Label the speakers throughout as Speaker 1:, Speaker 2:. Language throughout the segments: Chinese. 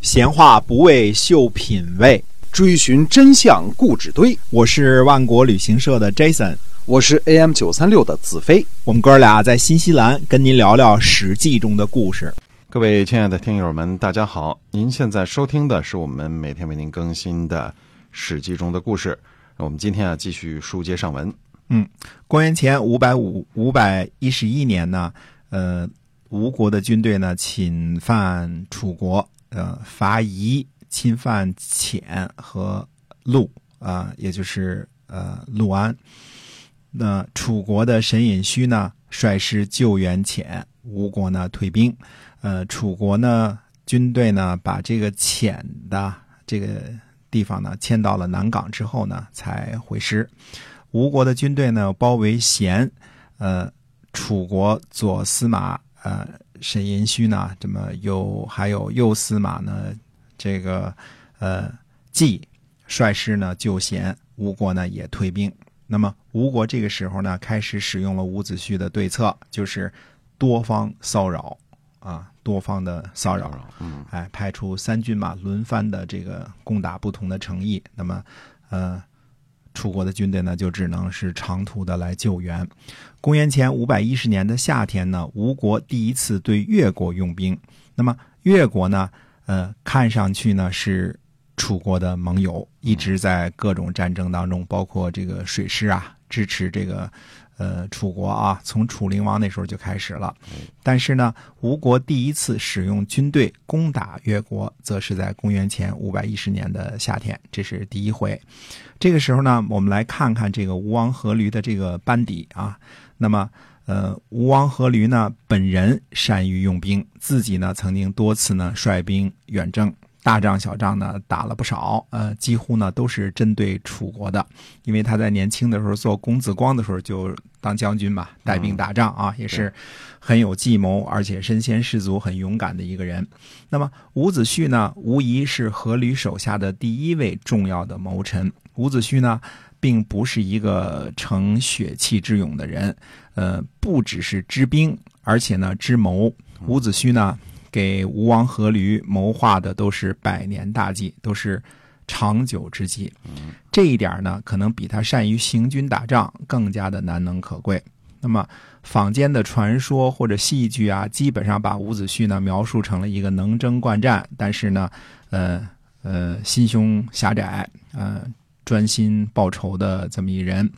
Speaker 1: 闲话不为秀品味，
Speaker 2: 追寻真相固执堆。
Speaker 1: 我是万国旅行社的 Jason，
Speaker 2: 我是 AM 九三六的子飞。
Speaker 1: 我们哥俩在新西兰跟您聊聊《史记》中的故事。
Speaker 3: 各位亲爱的听友们，大家好！您现在收听的是我们每天为您更新的《史记》中的故事。我们今天啊，继续书接上文。
Speaker 1: 嗯，公元前五百五五百一十一年呢，呃，吴国的军队呢侵犯楚国，呃，伐夷、侵犯遣和陆啊、也就是呃陆安。那楚国的沈尹须呢率师救援遣，吴国呢退兵。呃，楚国呢军队呢把这个遣的这个地方呢迁到了南港之后呢才回师。吴国的军队呢包围咸，呃，楚国左司马呃沈寅须呢，这么有还有右司马呢，这个呃季率师呢救贤，吴国呢也退兵。那么吴国这个时候呢开始使用了伍子胥的对策，就是多方骚扰啊，多方的骚扰。
Speaker 3: 嗯，
Speaker 1: 哎，派出三军马轮番的这个攻打不同的城邑。那么，呃，楚国的军队呢，就只能是长途的来救援。公元前五百一十年的夏天呢，吴国第一次对越国用兵。那么越国呢，呃，看上去呢是楚国的盟友，一直在各种战争当中，包括这个水师啊，支持这个呃楚国啊，从楚灵王那时候就开始了。但是呢，吴国第一次使用军队攻打越国，则是在公元前五百一十年的夏天，这是第一回。这个时候呢，我们来看看这个吴王阖闾的这个班底啊。那么，呃，吴王阖闾呢，本人善于用兵，自己呢曾经多次呢率兵远征，大仗小仗呢打了不少，呃，几乎呢都是针对楚国的。因为他在年轻的时候做公子光的时候就当将军嘛，带兵打仗啊，也是很有计谋，而且身先士卒、很勇敢的一个人。那么伍子胥呢，无疑是阖闾手下的第一位重要的谋臣。伍子胥呢，并不是一个成血气之勇的人，呃，不只是知兵，而且呢知谋。伍子胥呢，给吴王阖闾谋划的都是百年大计，都是长久之计。这一点呢，可能比他善于行军打仗更加的难能可贵。那么，坊间的传说或者戏剧啊，基本上把伍子胥呢描述成了一个能征惯战，但是呢，呃呃，心胸狭窄，呃，专心报仇的这么一人。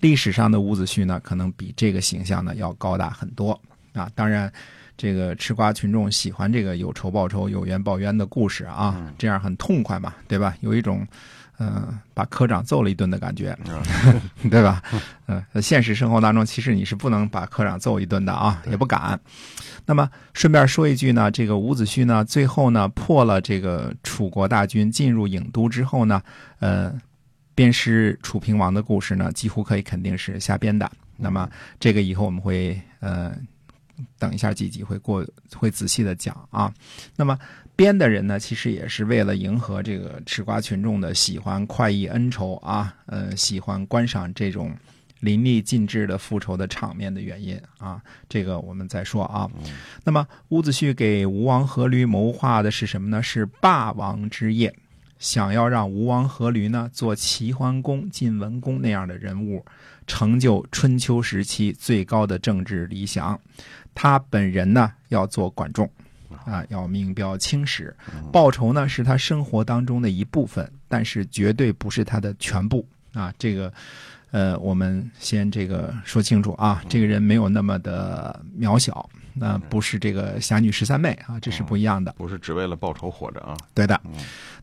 Speaker 1: 历史上的伍子胥呢，可能比这个形象呢要高大很多啊。当然，这个吃瓜群众喜欢这个有仇报仇、有冤报冤的故事啊，这样很痛快嘛，对吧？有一种。嗯，把科长揍了一顿的感觉，对吧？嗯，现实生活当中，其实你是不能把科长揍一顿的啊，也不敢。那么顺便说一句呢，这个伍子胥呢，最后呢破了这个楚国大军进入郢都之后呢，呃，鞭尸楚平王的故事呢，几乎可以肯定是瞎编的。那么这个以后我们会呃。等一下，几集会过会仔细的讲啊。那么编的人呢，其实也是为了迎合这个吃瓜群众的喜欢快意恩仇啊，呃，喜欢观赏这种淋漓尽致的复仇的场面的原因啊。这个我们再说啊。那么伍子胥给吴王阖闾谋划的是什么呢？是霸王之业，想要让吴王阖闾呢做齐桓公、晋文公那样的人物，成就春秋时期最高的政治理想。他本人呢要做管仲，啊，要名标青史，报仇呢是他生活当中的一部分，但是绝对不是他的全部啊。这个，呃，我们先这个说清楚啊，这个人没有那么的渺小，那不是这个侠女十三妹啊，这是不一样的。
Speaker 3: 不是只为了报仇活着啊。
Speaker 1: 对的。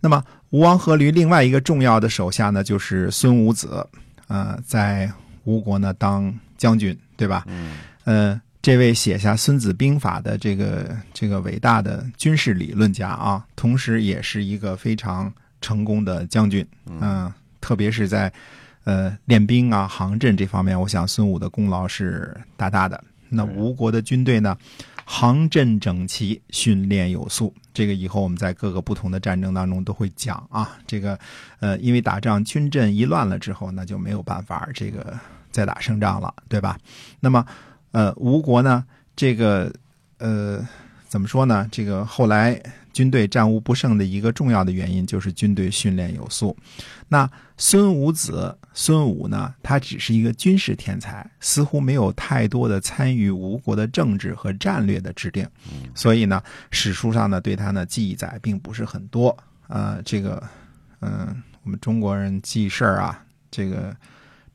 Speaker 1: 那么吴王阖闾另外一个重要的手下呢，就是孙武子，呃，在吴国呢当将军，对吧？
Speaker 3: 嗯。
Speaker 1: 呃。这位写下《孙子兵法》的这个这个伟大的军事理论家啊，同时也是一个非常成功的将军。嗯，特别是在呃练兵啊、行阵这方面，我想孙武的功劳是大大的。那吴国的军队呢，行阵整齐，训练有素。这个以后我们在各个不同的战争当中都会讲啊。这个呃，因为打仗军阵一乱了之后，那就没有办法这个再打胜仗了，对吧？那么。呃，吴国呢，这个呃，怎么说呢？这个后来军队战无不胜的一个重要的原因就是军队训练有素。那孙武子孙武呢，他只是一个军事天才，似乎没有太多的参与吴国的政治和战略的制定，所以呢，史书上呢对他呢记载并不是很多。呃，这个，嗯，我们中国人记事儿啊，这个。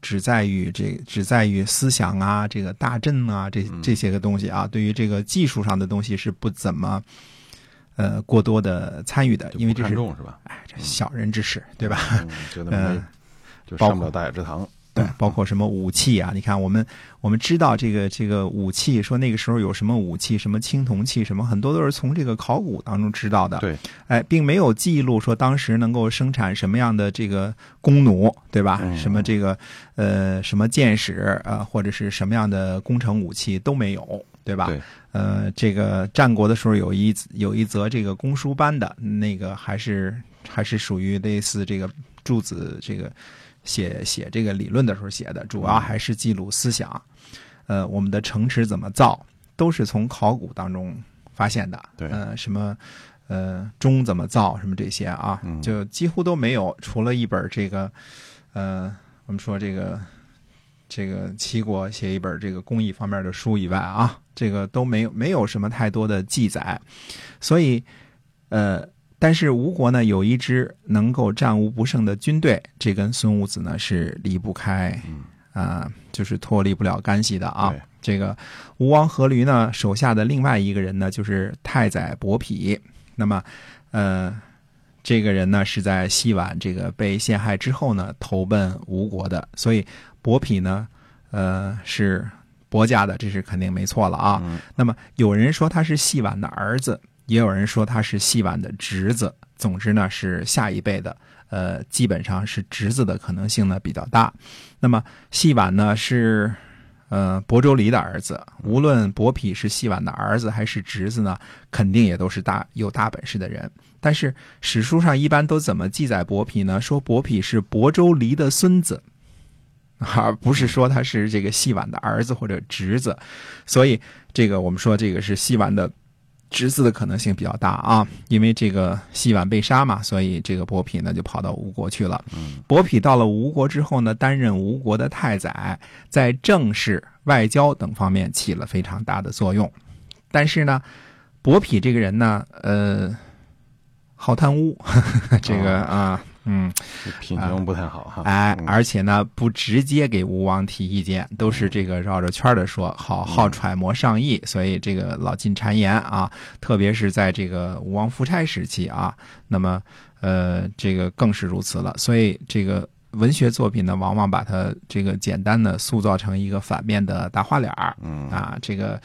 Speaker 1: 只在于这，只在于思想啊，这个大阵啊，这这些个东西啊，对于这个技术上的东西是不怎么，呃，过多的参与的，因为这是
Speaker 3: 是吧？
Speaker 1: 哎，这小人之事，对吧？
Speaker 3: 觉得没，就 上不了大雅之堂。
Speaker 1: 对，包括什么武器啊？你看，我们我们知道这个这个武器，说那个时候有什么武器，什么青铜器，什么很多都是从这个考古当中知道的。
Speaker 3: 对，
Speaker 1: 哎，并没有记录说当时能够生产什么样的这个弓弩，对吧？什么这个呃什么箭矢啊，或者是什么样的工程武器都没有，对吧？
Speaker 3: 对。
Speaker 1: 呃，这个战国的时候有一有一则这个公输班的那个，还是还是属于类似这个柱子这个。写写这个理论的时候写的，主要还是记录思想。呃，我们的城池怎么造，都是从考古当中发现的。
Speaker 3: 对，
Speaker 1: 呃，什么呃钟怎么造，什么这些啊，就几乎都没有。除了一本这个，呃，我们说这个这个齐国写一本这个工艺方面的书以外啊，这个都没有没有什么太多的记载。所以，呃。但是吴国呢有一支能够战无不胜的军队，这跟孙武子呢是离不开，啊，就是脱离不了干系的啊。这个吴王阖闾呢手下的另外一个人呢就是太宰伯嚭。那么，呃，这个人呢是在西宛这个被陷害之后呢投奔吴国的，所以伯嚭呢，呃，是伯家的，这是肯定没错了啊。那么有人说他是细婉的儿子。也有人说他是细婉的侄子，总之呢是下一辈的，呃，基本上是侄子的可能性呢比较大。那么细婉呢是，呃，亳州离的儿子。无论伯嚭是细婉的儿子还是侄子呢，肯定也都是大有大本事的人。但是史书上一般都怎么记载伯嚭呢？说伯嚭是亳州离的孙子，而不是说他是这个细婉的儿子或者侄子。所以这个我们说这个是细婉的。侄子的可能性比较大啊，因为这个西婉被杀嘛，所以这个伯嚭呢就跑到吴国去了。伯嚭到了吴国之后呢，担任吴国的太宰，在政事、外交等方面起了非常大的作用。但是呢，伯嚭这个人呢，呃，好贪污，这个啊。嗯，
Speaker 3: 品行不太好哈。
Speaker 1: 哎，而且呢，不直接给吴王提意见，都是这个绕着圈的说，好好揣摩上意，所以这个老进谗言啊。特别是在这个吴王夫差时期啊，那么呃，这个更是如此了。所以这个文学作品呢，往往把它这个简单的塑造成一个反面的大花脸儿。
Speaker 3: 嗯
Speaker 1: 啊，这个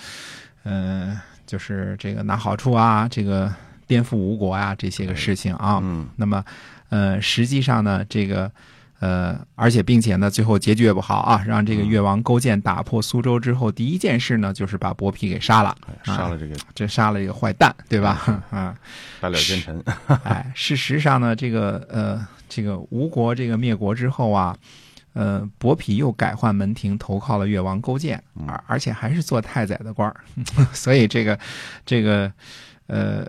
Speaker 1: 嗯，就是这个拿好处啊，这个颠覆吴国啊，这些个事情啊。
Speaker 3: 嗯，
Speaker 1: 那么。呃，实际上呢，这个，呃，而且并且呢，最后结局也不好啊，让这个越王勾践打破苏州之后，第一件事呢，就是把伯嚭给杀了，
Speaker 3: 杀了这个，
Speaker 1: 这杀了一个坏蛋，对吧？啊，
Speaker 3: 大了奸臣。
Speaker 1: 哎，事实上呢，这个呃，这个吴国这个灭国之后啊，呃，伯嚭又改换门庭，投靠了越王勾践，而而且还是做太宰的官儿，所以这个，这个。呃，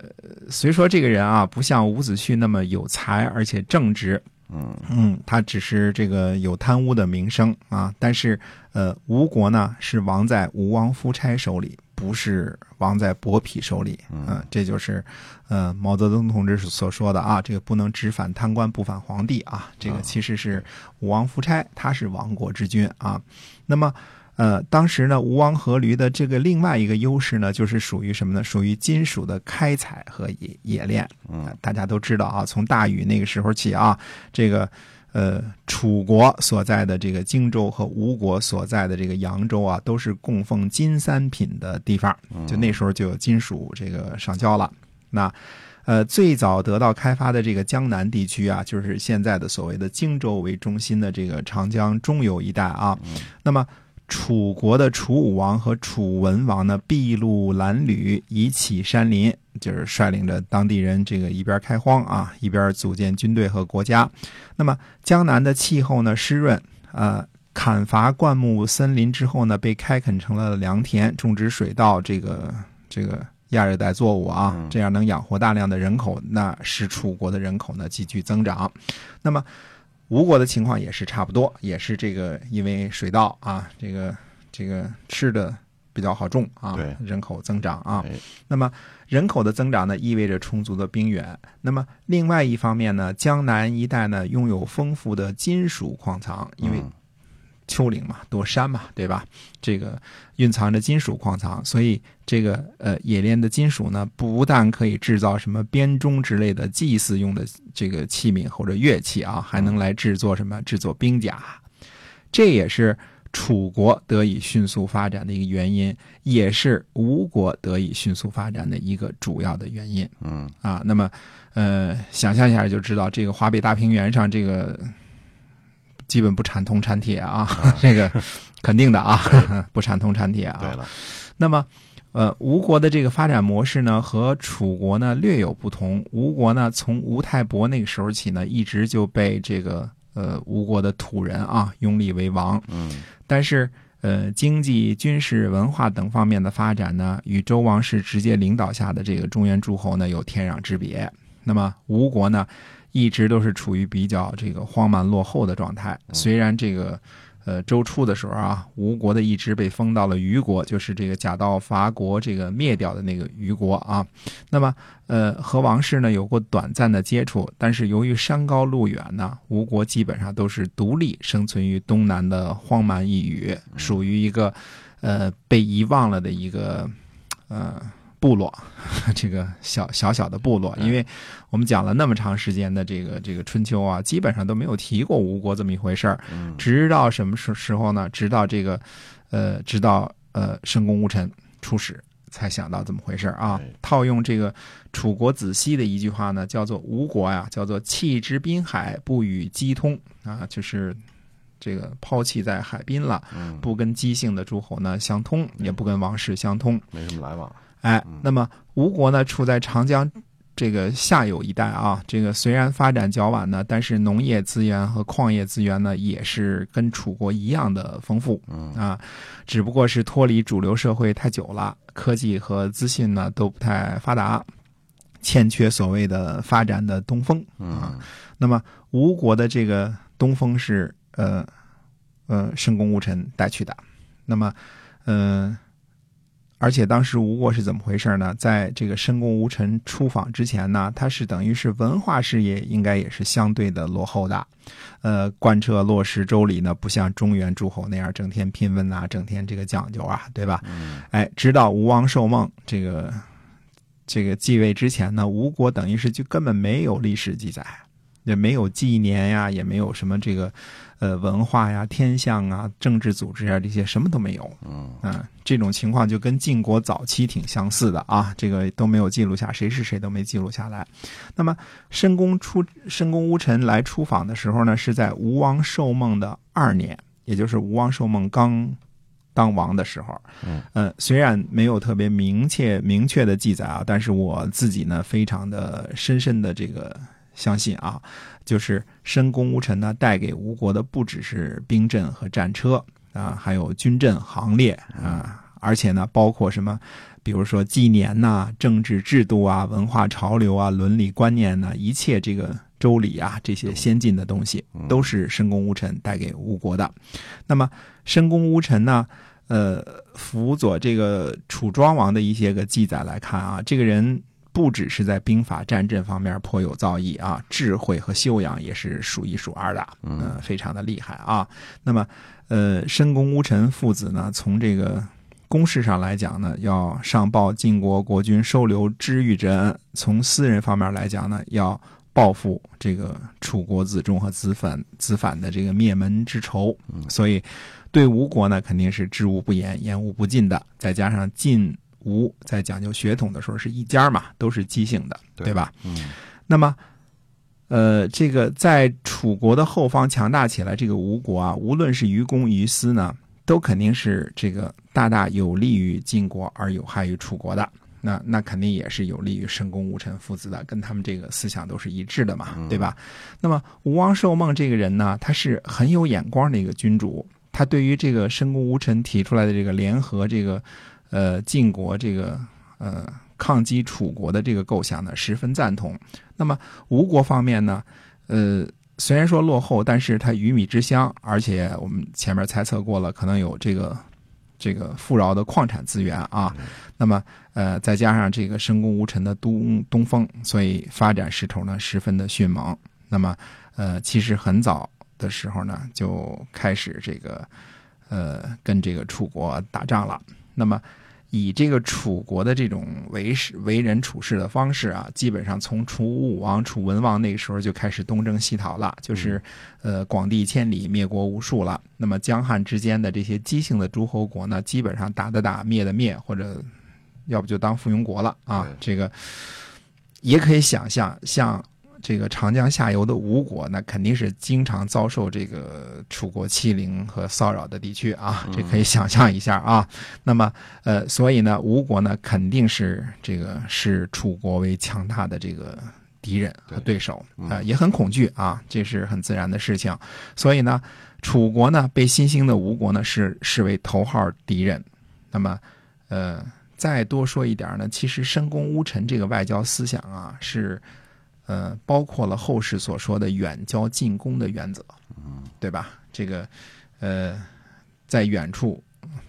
Speaker 1: 虽说这个人啊，不像伍子胥那么有才，而且正直，
Speaker 3: 嗯
Speaker 1: 嗯，他只是这个有贪污的名声啊。但是，呃，吴国呢是亡在吴王夫差手里，不是亡在伯嚭手里。嗯，这就是呃毛泽东同志所说的啊，这个不能只反贪官不反皇帝啊。这个其实是吴王夫差，他是亡国之君啊。那么。呃，当时呢，吴王阖闾的这个另外一个优势呢，就是属于什么呢？属于金属的开采和冶冶炼。
Speaker 3: 嗯，
Speaker 1: 大家都知道啊，从大禹那个时候起啊，这个呃，楚国所在的这个荆州和吴国所在的这个扬州啊，都是供奉金三品的地方。就那时候就有金属这个上交了。那呃，最早得到开发的这个江南地区啊，就是现在的所谓的荆州为中心的这个长江中游一带啊。那么楚国的楚武王和楚文王呢，筚路蓝缕，以启山林，就是率领着当地人这个一边开荒啊，一边组建军队和国家。那么江南的气候呢湿润，呃，砍伐灌木森林之后呢，被开垦成了良田，种植水稻，这个这个亚热带作物啊
Speaker 3: 嗯，
Speaker 1: 这样能养活大量的人口，那使楚国的人口呢急剧增长。那么吴国的情况也是差不多，也是这个因为水稻啊，这个这个吃的比较好种啊，人口增长啊。
Speaker 3: 哎
Speaker 1: 那么人口的增长呢，意味着充足的兵源。那么另外一方面呢，江南一带呢拥有丰富的金属矿藏，因为
Speaker 3: 嗯
Speaker 1: 丘陵嘛，多山嘛，对吧？这个蕴藏着金属矿藏，所以这个呃冶炼的金属呢，不但可以制造什么编钟之类的祭祀用的这个器皿或者乐器啊，还能来制作什么？制作兵甲。这也是楚国得以迅速发展的一个原因，也是吴国得以迅速发展的一个主要的原因。
Speaker 3: 嗯
Speaker 1: 啊，那么呃，想象一下就知道，这个华北大平原上这个基本不产铜产铁啊，这个肯定的啊，不产铜产铁啊。
Speaker 3: 对了，
Speaker 1: 那么，呃，吴国的这个发展模式呢，和楚国呢略有不同。吴国呢，从吴太伯那个时候起呢，一直就被这个呃吴国的土人啊拥立为王。
Speaker 3: 嗯
Speaker 1: 但是，呃，经济、军事、文化等方面的发展呢，与周王室直接领导下的这个中原诸侯呢有天壤之别。那么吴国呢，一直都是处于比较这个荒蛮落后的状态。虽然这个，呃，周初的时候啊，吴国的一支被封到了虞国，就是这个假道伐国这个灭掉的那个虞国啊。那么，呃，和王室呢有过短暂的接触，但是由于山高路远呢，吴国基本上都是独立生存于东南的荒蛮一隅，属于一个呃被遗忘了的一个呃部落，这个小小小的部落，因为我们讲了那么长时间的这个这个春秋啊，基本上都没有提过吴国这么一回事儿，
Speaker 3: 嗯
Speaker 1: 直到什么时时候呢？直到这个呃，直到呃申公吴臣出使。才想到这么回事儿啊！套用这个楚国子西的一句话呢，叫做“吴国呀，叫做弃之滨海，不与姬通啊，就是这个抛弃在海滨了，
Speaker 3: 嗯，
Speaker 1: 不跟姬姓的诸侯呢相通，也不跟王室相通。
Speaker 3: 没什么来往。
Speaker 1: 哎
Speaker 3: 嗯，
Speaker 1: 那么吴国呢，处在长江这个下游一带啊，这个虽然发展较晚呢，但是农业资源和矿业资源呢，也是跟楚国一样的丰富
Speaker 3: 嗯
Speaker 1: 啊，只不过是脱离主流社会太久了，科技和资讯呢都不太发达，欠缺所谓的发展的东风。
Speaker 3: 嗯
Speaker 1: 那么吴国的这个东风是呃呃申公吴臣带去的。那么呃，而且当时吴国是怎么回事呢？在这个申公吴臣出访之前呢，他是等于是文化事业应该也是相对的落后的。呃，贯彻落实周礼呢，不像中原诸侯那样整天拼文啊，整天这个讲究啊，对吧？
Speaker 3: 嗯
Speaker 1: 哎，直到吴王寿梦这个这个继位之前呢，吴国等于是就根本没有历史记载，也没有纪年呀，也没有什么这个呃文化呀、天象啊、政治组织啊这些什么都没有。
Speaker 3: 嗯
Speaker 1: 嗯，这种情况就跟晋国早期挺相似的啊，这个都没有记录下，谁是谁都没记录下来。那么申公出申公乌臣来出访的时候呢，是在吴王寿梦的二年，也就是吴王寿梦刚当王的时候。
Speaker 3: 嗯
Speaker 1: 呃，虽然没有特别明确明确的记载啊，但是我自己呢非常的深深的这个相信啊，就是申公乌臣呢带给吴国的不只是兵阵和战车啊，还有军阵行列啊，而且呢包括什么，比如说纪年呐、政治制度啊、文化潮流啊、伦理观念呐、一切这个周礼啊这些先进的东西，都是申公乌臣带给吴国的。那么申公乌臣呢？呃，辅佐这个楚庄王的一些个记载来看啊，这个人不只是在兵法战阵方面颇有造诣啊，智慧和修养也是数一数二的，嗯、非常的厉害啊。那么，呃，申公乌臣父子呢，从这个公事上来讲呢，要上报晋国国君收留知遇之恩；从私人方面来讲呢，要报复这个楚国子仲和子反子反的这个灭门之仇。所以，对吴国呢，肯定是知无不言，言无不尽的。再加上晋吴在讲究血统的时候是一家嘛，都是姬姓的，
Speaker 3: 对
Speaker 1: 对吧？
Speaker 3: 嗯
Speaker 1: 那么，呃，这个在楚国的后方强大起来，这个吴国啊，无论是于公于私呢，都肯定是这个大大有利于晋国而有害于楚国的。那那肯定也是有利于申公吴臣父子的，跟他们这个思想都是一致的嘛，对吧？那么吴王寿梦这个人呢，他是很有眼光的一个君主，他对于这个申公吴臣提出来的这个联合这个呃晋国这个呃抗击楚国的这个构想呢，十分赞同。那么吴国方面呢，呃，虽然说落后，但是它鱼米之乡，而且我们前面猜测过了，可能有这个这个富饶的矿产资源啊。那么呃，再加上这个深宫无尘的东东风，所以发展势头呢十分的迅猛。那么呃，其实很早的时候呢，就开始这个呃跟这个楚国打仗了。那么以这个楚国的这种为事为人处事的方式啊，基本上从楚武王、楚文王那个时候就开始东征西讨了，就是呃广地千里，灭国无数了。那么江汉之间的这些姬姓的诸侯国呢，基本上打的打，灭的灭，或者要不就当附庸国了啊。这个也可以想象，像。这个长江下游的吴国，那肯定是经常遭受这个楚国欺凌和骚扰的地区啊，这可以想象一下啊。那么，呃，所以呢，吴国呢肯定是这个视楚国为强大的这个敌人和对手啊，也很恐惧啊，这是很自然的事情。所以呢，楚国呢被新兴的吴国呢是视为头号敌人。那么，呃，再多说一点呢，其实申公乌臣这个外交思想啊是。呃，包括了后世所说的远交近攻的原则，嗯，对吧？这个，呃，在远处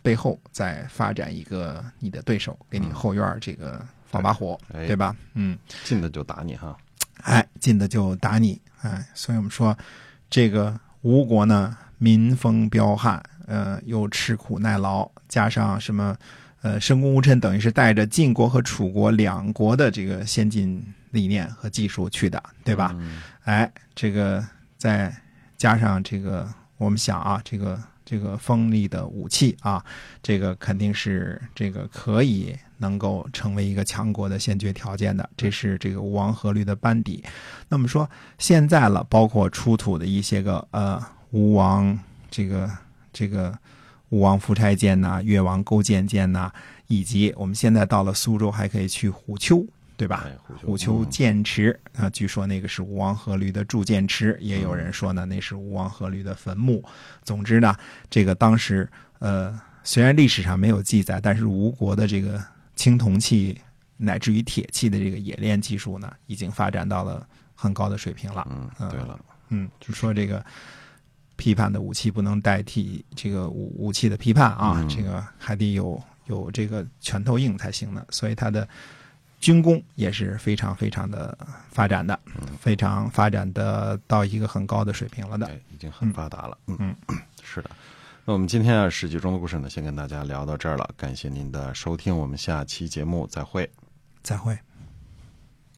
Speaker 1: 背后再发展一个你的对手，给你后院这个放把火，对吧？嗯，
Speaker 3: 近的就打你哈，
Speaker 1: 哎，近的就打你，哎，所以我们说，这个吴国呢，民风彪悍，呃，又吃苦耐劳，加上什么，呃，申公吴臣等于是带着晋国和楚国两国的这个先进。理念和技术去的，对吧？哎，这个再加上这个，我们想啊，这个这个锋利的武器啊，这个肯定是这个可以能够成为一个强国的先决条件的。这是这个吴王阖闾的班底。那么说现在了，包括出土的一些个呃吴王这个这个吴王夫差剑呐，越王勾践剑呐，以及我们现在到了苏州，还可以去虎丘。对吧？虎丘剑池啊，据说那个是吴王阖闾的铸剑池，也有人说呢，那是吴王阖闾的坟墓。总之呢，这个当时呃，虽然历史上没有记载，但是吴国的这个青铜器乃至于铁器的这个冶炼技术呢，已经发展到了很高的水平了。
Speaker 3: 嗯，对了，
Speaker 1: 嗯，就说这个批判的武器不能代替这个武武器的批判啊，这个还得有有这个拳头硬才行呢。所以他的。军工也是非常非常的发展的，非常发展的到一个很高的水平了的，
Speaker 3: 已经很发达了。嗯，是的。那我们今天啊，史记中的故事呢，先跟大家聊到这儿了。感谢您的收听，我们下期节目再会，
Speaker 1: 再会。